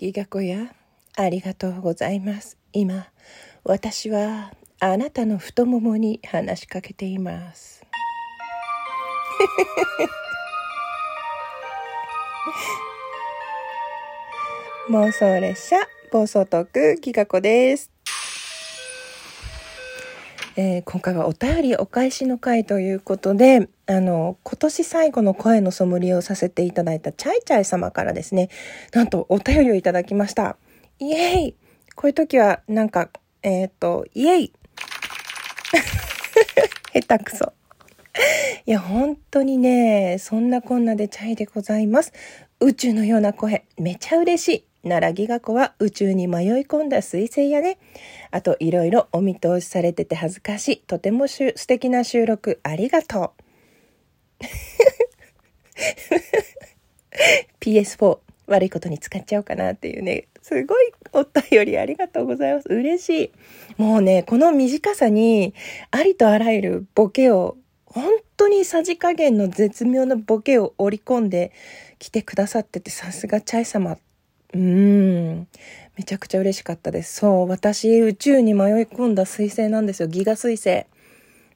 ギガ子やありがとうございます今私はあなたの太ももに話しかけています妄想列車暴走トークギガ子ですえー、今回はお便りお返しの回ということで、あの、今年最後の声のソムリエをさせていただいたチャイチャイ様からですね、なんとお便りをいただきました。イエーイこういう時は、なんか、えっ、ー、と、イエイ 下手くそ。いや、本当にね、そんなこんなでチャイでございます。宇宙のような声、めちゃ嬉しい。奈良ギガ子は宇宙に迷い込んだ彗星やね。あと、いろいろお見通しされてて恥ずかしい。とても素敵な収録ありがとう。PS4 悪いことに使っちゃおうかなっていうね、すごいお便りありがとうございます。嬉しい。もうね、この短さにありとあらゆるボケを、本当にさじ加減の絶妙なボケを織り込んできてくださってて、さすがチャイ様うーん。めちゃくちゃ嬉しかったです。そう、私、宇宙に迷い込んだ彗星なんですよ。ギガ彗星。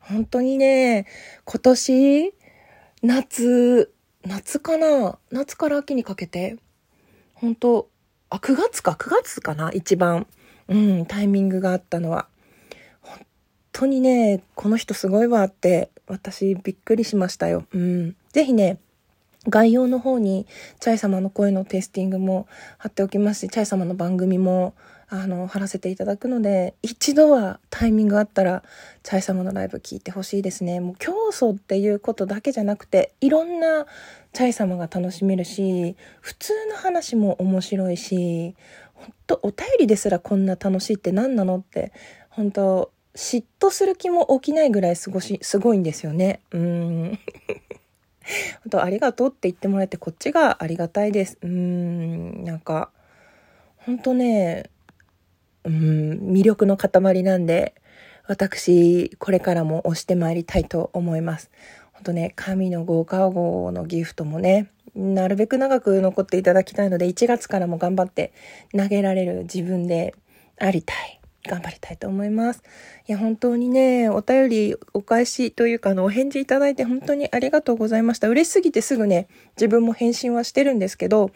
本当にね、今年、夏、夏かな？夏から秋にかけて、本当あ、9月か、9月かな？一番、うん、タイミングがあったのは。本当にね、この人すごいわって、私びっくりしましたよ。うん。ぜひね、概要の方に、チャイ様の声のテイスティングも貼っておきますし、チャイ様の番組も、あの、貼らせていただくので、一度はタイミングあったら、チャイ様のライブ聞いてほしいですね。もう競争っていうことだけじゃなくて、いろんなチャイ様が楽しめるし、普通の話も面白いし、本当お便りですらこんな楽しいって何なのって、本当嫉妬する気も起きないぐらいすごし、すごいんですよね。うん。当ありがとうって言ってもらえてこっちがありがたいです。うん、なんか、本当ね、うん、魅力の塊なんで、私、これからも押してまいりたいと思います。本当ね、神の豪華号のギフトもね、なるべく長く残っていただきたいので、1月からも頑張って投げられる自分でありたい。頑張りたいと思います。いや、本当にね、お便りお返しというか、あの、お返事いただいて本当にありがとうございました。嬉しすぎてすぐね、自分も返信はしてるんですけど、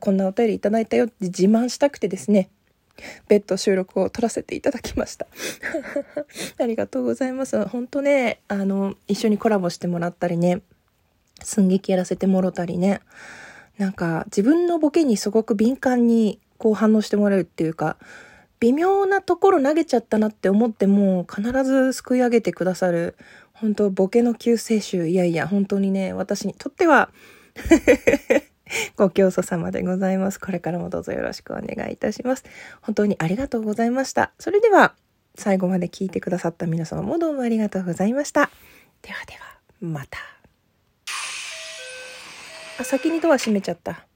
こんなお便りいただいたよって自慢したくてですね、別途収録を撮らせていただきました。ありがとうございます。本当ね、あの、一緒にコラボしてもらったりね、寸劇やらせてもろたりね、なんか自分のボケにすごく敏感にこう反応してもらうっていうか、微妙なところ投げちゃったなって思っても、必ずすくい上げてくださる、本当ボケの救世主、いやいや、本当にね、私にとっては ご教祖様でございます。これからもどうぞよろしくお願いいたします。本当にありがとうございました。それでは、最後まで聞いてくださった皆様もどうもありがとうございました。ではでは、また。あ、先にドア閉めちゃった。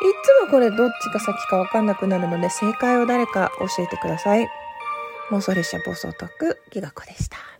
いつもこれどっちが先かわかんなくなるので正解を誰か教えてください。妄想列車暴走特ギガ子でした。